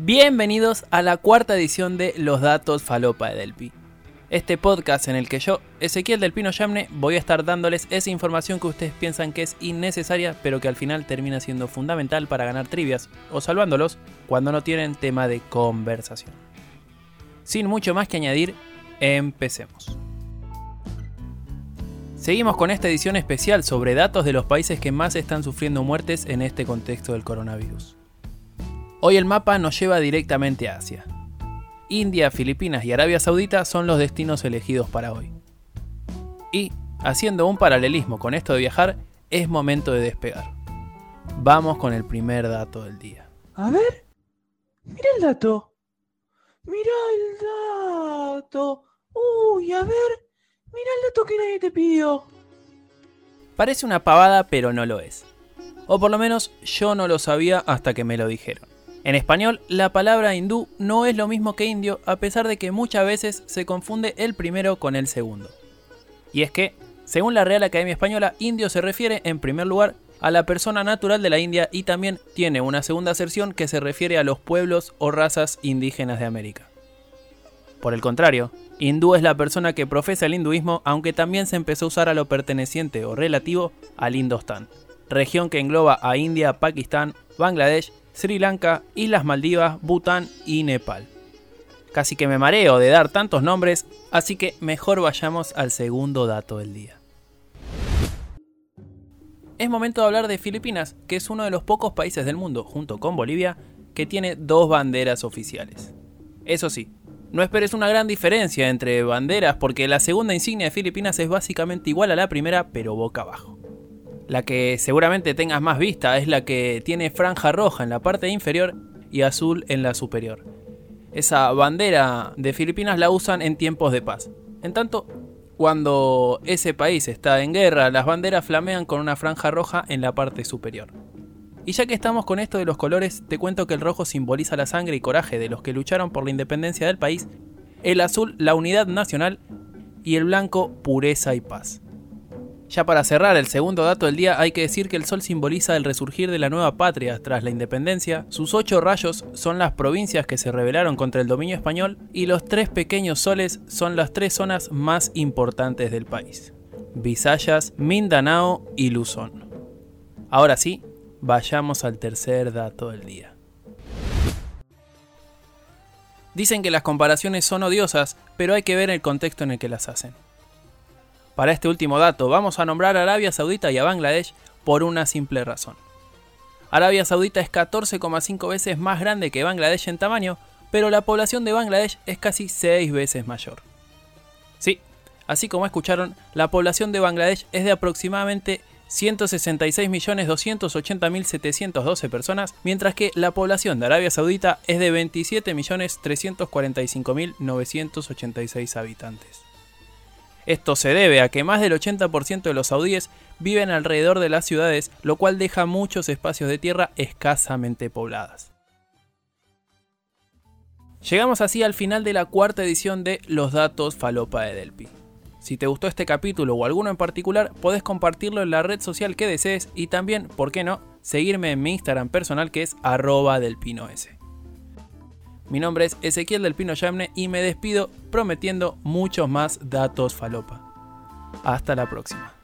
Bienvenidos a la cuarta edición de Los Datos Falopa de Delpi. Este podcast en el que yo, Ezequiel del Pino Yamne, voy a estar dándoles esa información que ustedes piensan que es innecesaria, pero que al final termina siendo fundamental para ganar trivias o salvándolos cuando no tienen tema de conversación. Sin mucho más que añadir, empecemos. Seguimos con esta edición especial sobre datos de los países que más están sufriendo muertes en este contexto del coronavirus. Hoy el mapa nos lleva directamente a Asia. India, Filipinas y Arabia Saudita son los destinos elegidos para hoy. Y, haciendo un paralelismo con esto de viajar, es momento de despegar. Vamos con el primer dato del día. A ver. Mira el dato. Mira el dato. Uy, a ver. Mira el dato que nadie te pidió. Parece una pavada, pero no lo es. O por lo menos yo no lo sabía hasta que me lo dijeron. En español, la palabra hindú no es lo mismo que indio, a pesar de que muchas veces se confunde el primero con el segundo. Y es que, según la Real Academia Española, indio se refiere, en primer lugar, a la persona natural de la India y también tiene una segunda aserción que se refiere a los pueblos o razas indígenas de América. Por el contrario, hindú es la persona que profesa el hinduismo, aunque también se empezó a usar a lo perteneciente o relativo al Indostán, región que engloba a India, Pakistán, Bangladesh Sri Lanka, Islas Maldivas, Bután y Nepal. Casi que me mareo de dar tantos nombres, así que mejor vayamos al segundo dato del día. Es momento de hablar de Filipinas, que es uno de los pocos países del mundo, junto con Bolivia, que tiene dos banderas oficiales. Eso sí, no esperes una gran diferencia entre banderas porque la segunda insignia de Filipinas es básicamente igual a la primera, pero boca abajo. La que seguramente tengas más vista es la que tiene franja roja en la parte inferior y azul en la superior. Esa bandera de Filipinas la usan en tiempos de paz. En tanto, cuando ese país está en guerra, las banderas flamean con una franja roja en la parte superior. Y ya que estamos con esto de los colores, te cuento que el rojo simboliza la sangre y coraje de los que lucharon por la independencia del país, el azul la unidad nacional y el blanco pureza y paz. Ya para cerrar el segundo dato del día hay que decir que el sol simboliza el resurgir de la nueva patria tras la independencia, sus ocho rayos son las provincias que se rebelaron contra el dominio español y los tres pequeños soles son las tres zonas más importantes del país, Visayas, Mindanao y Luzón. Ahora sí, vayamos al tercer dato del día. Dicen que las comparaciones son odiosas, pero hay que ver el contexto en el que las hacen. Para este último dato, vamos a nombrar a Arabia Saudita y a Bangladesh por una simple razón. Arabia Saudita es 14,5 veces más grande que Bangladesh en tamaño, pero la población de Bangladesh es casi 6 veces mayor. Sí, así como escucharon, la población de Bangladesh es de aproximadamente 166.280.712 personas, mientras que la población de Arabia Saudita es de 27.345.986 habitantes. Esto se debe a que más del 80% de los saudíes viven alrededor de las ciudades, lo cual deja muchos espacios de tierra escasamente pobladas. Llegamos así al final de la cuarta edición de Los Datos Falopa de Delpi. Si te gustó este capítulo o alguno en particular, podés compartirlo en la red social que desees y también, ¿por qué no?, seguirme en mi Instagram personal que es arroba. Mi nombre es Ezequiel del Pino Yamne y me despido prometiendo muchos más datos falopa. Hasta la próxima.